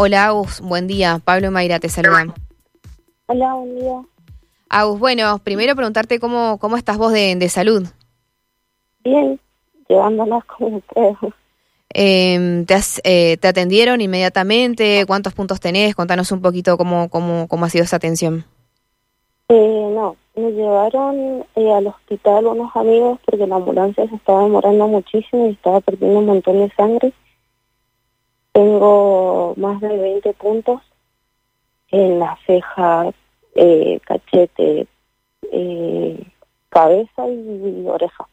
Hola Agus, buen día. Pablo Mayra te saluda. Hola, buen día. Agus, bueno, primero preguntarte cómo, cómo estás vos de, de salud. Bien, llevándolas como ustedes. Eh, ¿te, has- eh, ¿Te atendieron inmediatamente? ¿Cuántos puntos tenés? Contanos un poquito cómo, cómo, cómo ha sido esa atención. Eh, no, me llevaron eh, al hospital unos amigos porque la ambulancia se estaba demorando muchísimo y estaba perdiendo un montón de sangre. Tengo más de 20 puntos en la ceja, eh, cachete, eh, cabeza y, oreja.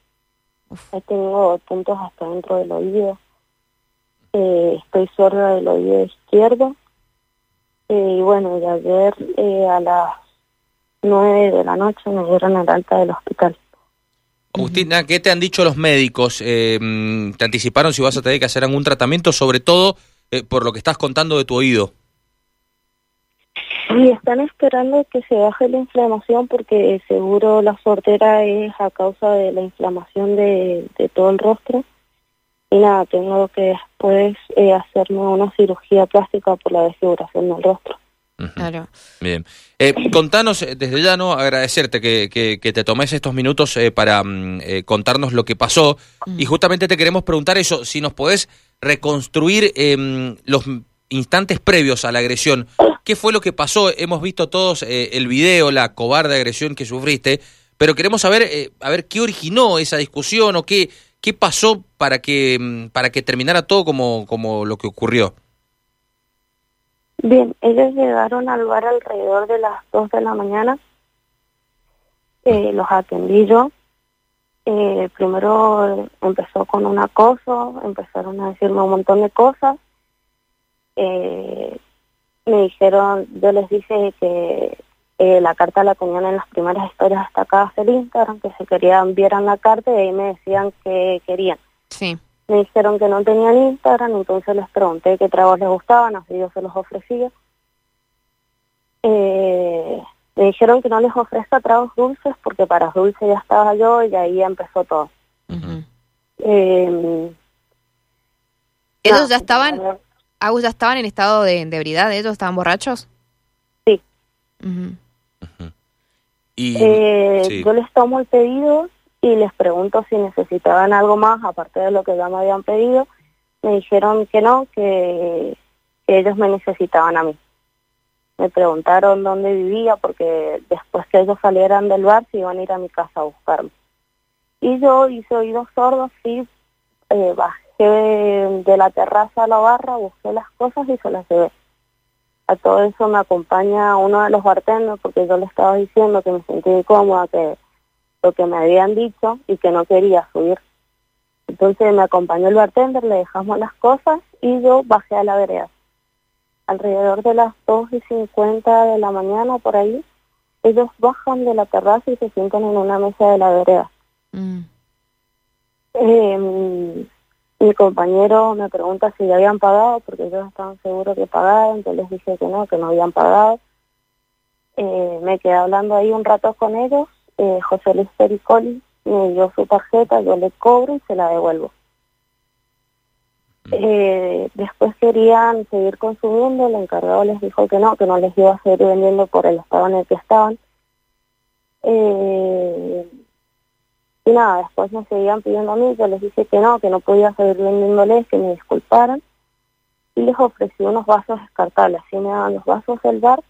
Ahí tengo puntos hasta dentro del oído. Eh, estoy sorda del oído izquierdo. Eh, y bueno, y ayer eh, a las 9 de la noche me dieron el alta del hospital. Agustina, ¿qué te han dicho los médicos? Eh, mm, ¿Te anticiparon si vas a tener que hacer algún tratamiento, sobre todo eh, por lo que estás contando de tu oído? Y están esperando que se baje la inflamación porque seguro la sortera es a causa de la inflamación de, de todo el rostro. Y nada, tengo que después eh, hacerme una cirugía plástica por la desfiguración del rostro. Claro. Bien. Eh, contanos, eh, desde ya, ¿no? Agradecerte que, que- que te tomes estos minutos eh, para mm, eh, contarnos lo que pasó. Mm. Y justamente te queremos preguntar eso, si nos podés reconstruir eh, los instantes previos a la agresión. ¿Qué fue lo que pasó? Hemos visto todos el video, la cobarde agresión que sufriste, pero queremos saber, a ver, qué originó esa discusión o qué, qué pasó para que, mm, para que terminara todo como, como lo que ocurrió. Bien, ellos llegaron al bar alrededor de las 2 de la mañana. Eh, los atendí yo. Eh, primero empezó con un acoso, empezaron a decirme un montón de cosas. Eh, me dijeron, yo les dije que eh, la carta la tenían en las primeras historias destacadas del Instagram, que se querían, vieran la carta y ahí me decían que querían. Sí. Me dijeron que no tenían Instagram, entonces les pregunté qué tragos les gustaban, así yo se los ofrecía. Eh, me dijeron que no les ofrezca tragos dulces porque para dulce ya estaba yo y ahí empezó todo. Eh, ¿Ellos no, ya estaban, Agus, ya estaban en estado de, de ebriedad? ¿Ellos estaban borrachos? Sí. Y, Eh, sí. Yo les tomo el pedido y les pregunto si necesitaban algo más aparte de lo que ya me habían pedido. Me dijeron que no, que, ellos me necesitaban a mí. Me preguntaron dónde vivía porque después que ellos salieran del bar se iban a ir a mi casa a buscarme. Y yo hice oídos sordos, sí, eh, bajé de, la terraza a la barra, busqué las cosas y se las llevé. A todo eso me acompaña uno de los bartenders porque yo le estaba diciendo que me sentía incómoda, que lo que me habían dicho y que no quería subir. Entonces me acompañó el bartender, le dejamos las cosas y yo bajé a la vereda. Alrededor de las 2 y 50 de la mañana, por ahí, ellos bajan de la terraza y se sientan en una mesa de la vereda. Mm. Eh, mi compañero me pregunta si ya habían pagado, porque ellos estaban seguros que pagaban, yo les dije que no, que no habían pagado. Eh, me quedé hablando ahí un rato con ellos, eh, José Luis Pericoli me dio su tarjeta, yo le cobro y se la devuelvo. Eh, después querían seguir consumiendo, el encargado les dijo que no, que no les iba a seguir vendiendo por el estado en el que estaban. Eh, y nada, después me seguían pidiendo a mí, yo les dije que no, que no podía seguir vendiéndoles, que me disculparan. Y les ofrecí unos vasos descartables, así me daban los vasos del bar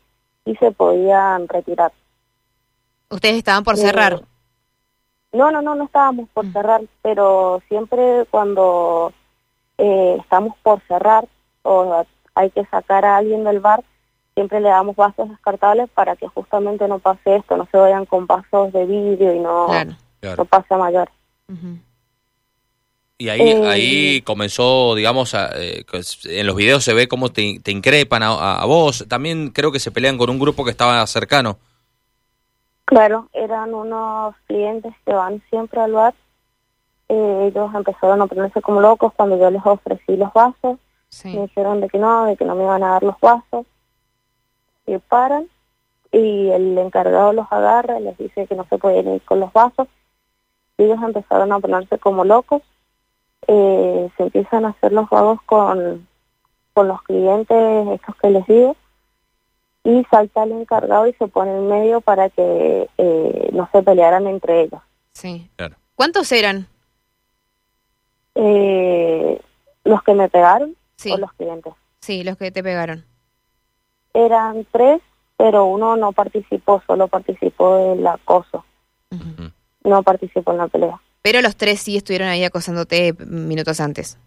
y se podían retirar. ¿Ustedes estaban por Eh, cerrar? No, no, no, no estábamos por Mm. cerrar, pero siempre cuando eh, estamos por cerrar o hay que sacar a alguien del bar, siempre le damos vasos descartables para que justamente no pase esto, no se vayan con vasos de vidrio y no, Claro. No pase a mayor. Y ahí, Eh, ahí comenzó, digamos, a, eh, cos- en los videos se ve cómo te, te increpan a- a vos. También creo que se pelean con un grupo que estaba cercano. Claro, eran unos clientes que van siempre al bar. Eh, ellos empezaron a ponerse como locos cuando yo les ofrecí los vasos. Sí. Me dijeron de que no, de que no me iban a dar los vasos. Y paran y el encargado los agarra y les dice que no se pueden ir con los vasos. Y ellos empezaron a ponerse como locos. Eh, se empiezan a hacer los vagos con, con los clientes estos que les digo y salta el encargado y se pone en medio para que eh, no se pelearan entre ellos. Sí. ¿Cuántos eran? Eh, los que me pegaron sí. o los clientes. Sí, los que te pegaron. Eran tres, pero uno no participó, solo participó del acoso. No participó en la pelea. Pero los tres sí estuvieron ahí acosándote minutos antes.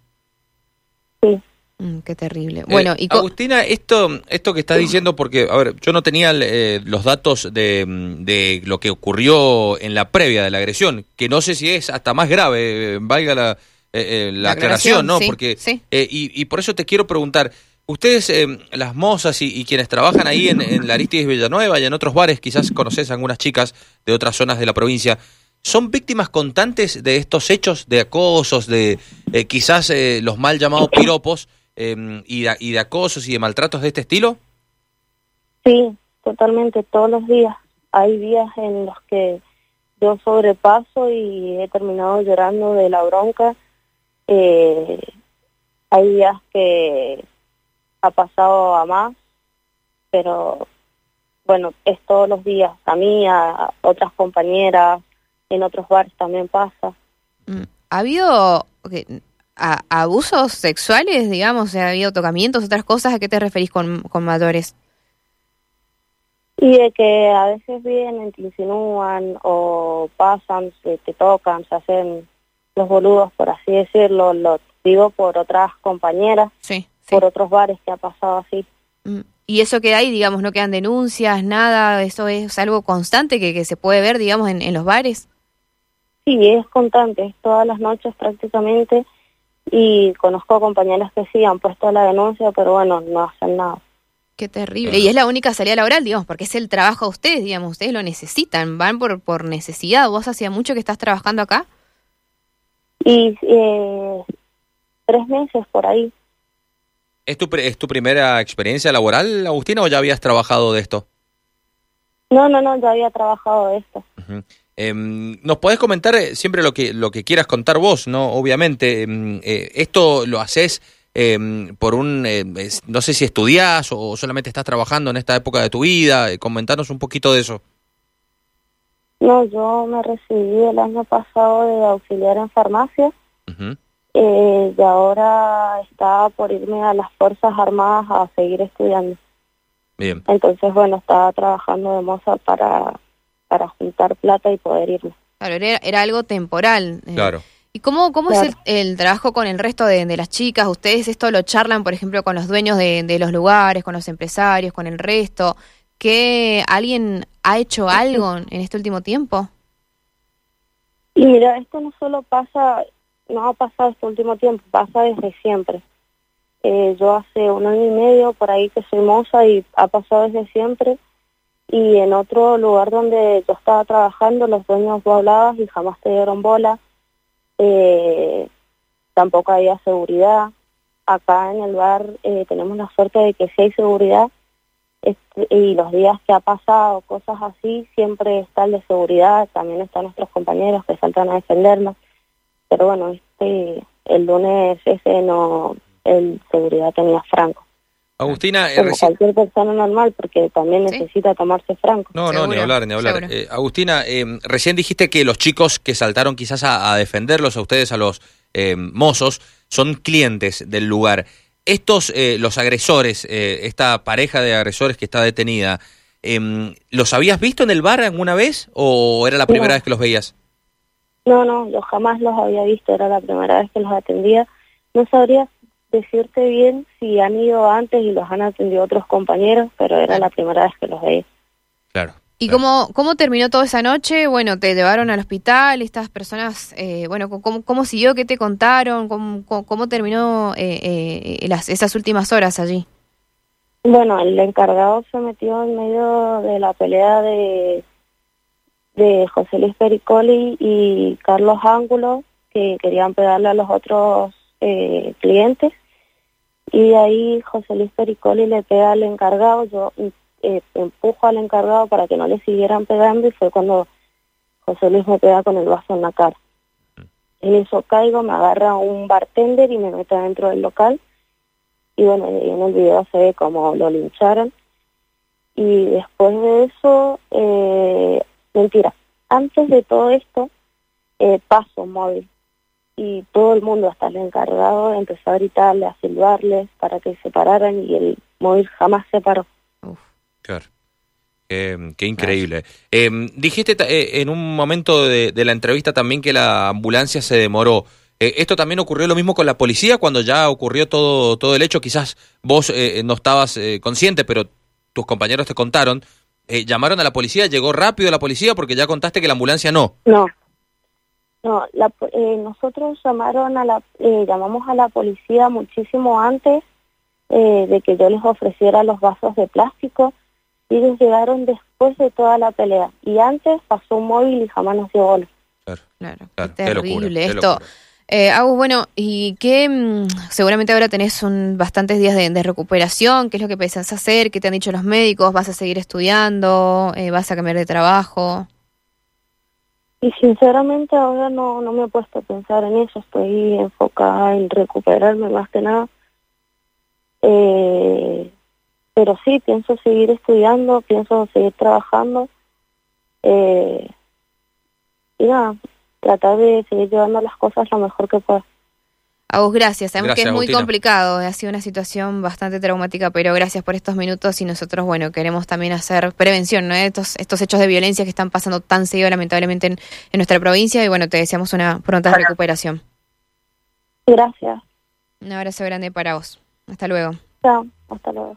Sí. Mm, qué terrible. Bueno, y Agustina, esto, esto que estás diciendo, porque, a ver, yo no tenía eh, los datos de, de, lo que ocurrió en la previa de la agresión, que no sé si es hasta más grave, eh, valga la, eh, la, aclaración, ¿no? porque y, y, por eso te quiero preguntar, ustedes, las mozas y, quienes trabajan ahí en, en la Aristides Villanueva y en otros bares, quizás conoces a algunas chicas de otras zonas de la provincia, ¿Son víctimas constantes de estos hechos de acosos, de quizás los mal llamados piropos, Em, y, de, y de acosos y de maltratos de este estilo? Sí, totalmente, todos los días. Hay días en los que yo sobrepaso y he terminado llorando de la bronca. Eh, hay días que ha pasado a más, pero bueno, es todos los días. A mí, a otras compañeras, en otros bares también pasa. Mm, ¿Ha habido, a, abusos sexuales, digamos? ¿Ha habido tocamientos, otras cosas? ¿A qué te referís con, con mayores? Y de que a veces vienen, te insinúan o pasan, se te tocan, se hacen los boludos, por así decirlo, lo digo por otras compañeras, sí, por otros bares que ha pasado así. Mm, ¿Y eso que hay, digamos, no quedan denuncias, nada? ¿Eso es algo constante que, que se puede ver, digamos, en, en los bares? Sí, es constante, es todas las noches prácticamente y conozco compañeras que sí han puesto la denuncia, pero bueno, no hacen nada. Qué terrible. Y es la única salida laboral, digamos, porque es el trabajo de ustedes, digamos, ustedes lo necesitan, van por, por necesidad. ¿Vos hacía mucho que estás trabajando acá? Y eh, tres meses por ahí. ¿Es tu, ¿Es tu primera experiencia laboral, Agustina, o ya habías trabajado de esto? No, no, no, ya había trabajado esto. Em, ¿Nos podés comentar eh, siempre lo que, lo que quieras contar vos, no? Obviamente, em, eh, ¿esto lo haces em, por un, no sé si estudiás o solamente estás trabajando en esta época de tu vida? Eh, comentanos un poquito de eso. No, yo me recibí el año pasado de auxiliar en farmacia y ahora estaba por irme a las Fuerzas Armadas a seguir estudiando. Bien. Entonces, bueno, estaba trabajando de moza para para juntar plata y poder irme. Claro, era, algo temporal. Eh. Claro. ¿Y cómo, cómo es el, trabajo con el resto de, las chicas? ¿Ustedes esto lo charlan, por ejemplo, con los dueños de, los lugares, con los empresarios, con el resto? ¿Que alguien ha hecho algo en este último tiempo? Y mira, esto no solo pasa, no ha pasado este último tiempo, pasa desde siempre. Eh, yo hace un año y medio por ahí que soy moza y ha pasado desde siempre. Y en otro lugar donde yo estaba trabajando los dueños vos hablabas y jamás te dieron bola, eh, tampoco había seguridad. Acá en el bar eh, tenemos la suerte de que sí hay seguridad. Este, y los días que ha pasado cosas así siempre está el de seguridad, también están nuestros compañeros que saltan a defendernos, pero bueno, este el lunes ese no, el seguridad tenía franco. Agustina, eh, cualquier persona normal, porque también necesita tomarse franco. No, no, ni hablar, ni hablar. Eh, Agustina, eh, recién dijiste que los chicos que saltaron quizás a, defenderlos a ustedes, a los mozos, son clientes del lugar. Estos, los agresores, esta pareja de agresores que está detenida, em, ¿los habías visto en el bar alguna vez o era la primera vez que los veías? No, no, yo jamás los había visto, era la primera vez que los atendía. No sabría decirte bien si han ido antes y los han atendido otros compañeros, pero era la primera vez que los veía. Claro. ¿Y cómo, cómo terminó toda esa noche? Bueno, te llevaron al hospital, estas personas, eh, bueno, ¿cómo, ¿cómo siguió? ¿Qué te contaron? ¿Cómo, cómo, terminó eh, eh, las, esas últimas horas allí? Bueno, el encargado se metió en medio de la pelea de, de José Luis Pericoli y Carlos Ángulo, que querían pegarle a los otros eh, clientes y ahí José Luis Pericoli le pega al encargado, yo eh, empujo al encargado para que no le siguieran pegando y fue cuando José Luis me pega con el vaso en la cara. En eso caigo, me agarra un bartender y me mete dentro del local y bueno, en el video se ve como lo lincharon. Y después de eso, eh, mentira, antes de todo esto, eh, pasó un móvil y todo el mundo, hasta el encargado, empezó a gritarle, a silbarles para que se pararan y el móvil jamás se paró. Claro. qué increíble. Eh, dijiste eh, en un momento de, la entrevista también que la ambulancia se demoró. Eh, ¿Esto también ocurrió lo mismo con la policía cuando ya ocurrió todo, todo el hecho? Quizás vos no estabas consciente, pero tus compañeros te contaron. ¿Llamaron a la policía? ¿Llegó rápido la policía? Porque ya contaste que la ambulancia no. No, no, la, eh, nosotros llamaron a la, eh, llamamos a la policía muchísimo antes eh, de que yo les ofreciera los vasos de plástico y ellos llegaron después de toda la pelea y antes pasó un móvil y jamás nos dio bola. Claro, claro, terrible esto. Eh, Agus, bueno, ¿y qué? Mm, seguramente ahora tenés un, bastantes días de, recuperación. ¿Qué es lo que pensás hacer? ¿Qué te han dicho los médicos? ¿Vas a seguir estudiando? ¿Vas a cambiar de trabajo? Y sinceramente ahora no, no me he puesto a pensar en eso, estoy enfocada en recuperarme más que nada. Eh, pero sí, pienso seguir estudiando, pienso seguir trabajando. Eh, y nada, tratar de seguir llevando las cosas lo mejor que pueda. A vos gracias, sabemos que es muy complicado, ha sido una situación bastante traumática, pero gracias por estos minutos y nosotros, bueno, queremos también hacer prevención, ¿no? Estos, estos hechos de violencia que están pasando tan seguido lamentablemente en, nuestra provincia y bueno, te deseamos una pronta recuperación. Gracias. Un abrazo grande para vos. Hasta luego. Chao, hasta luego.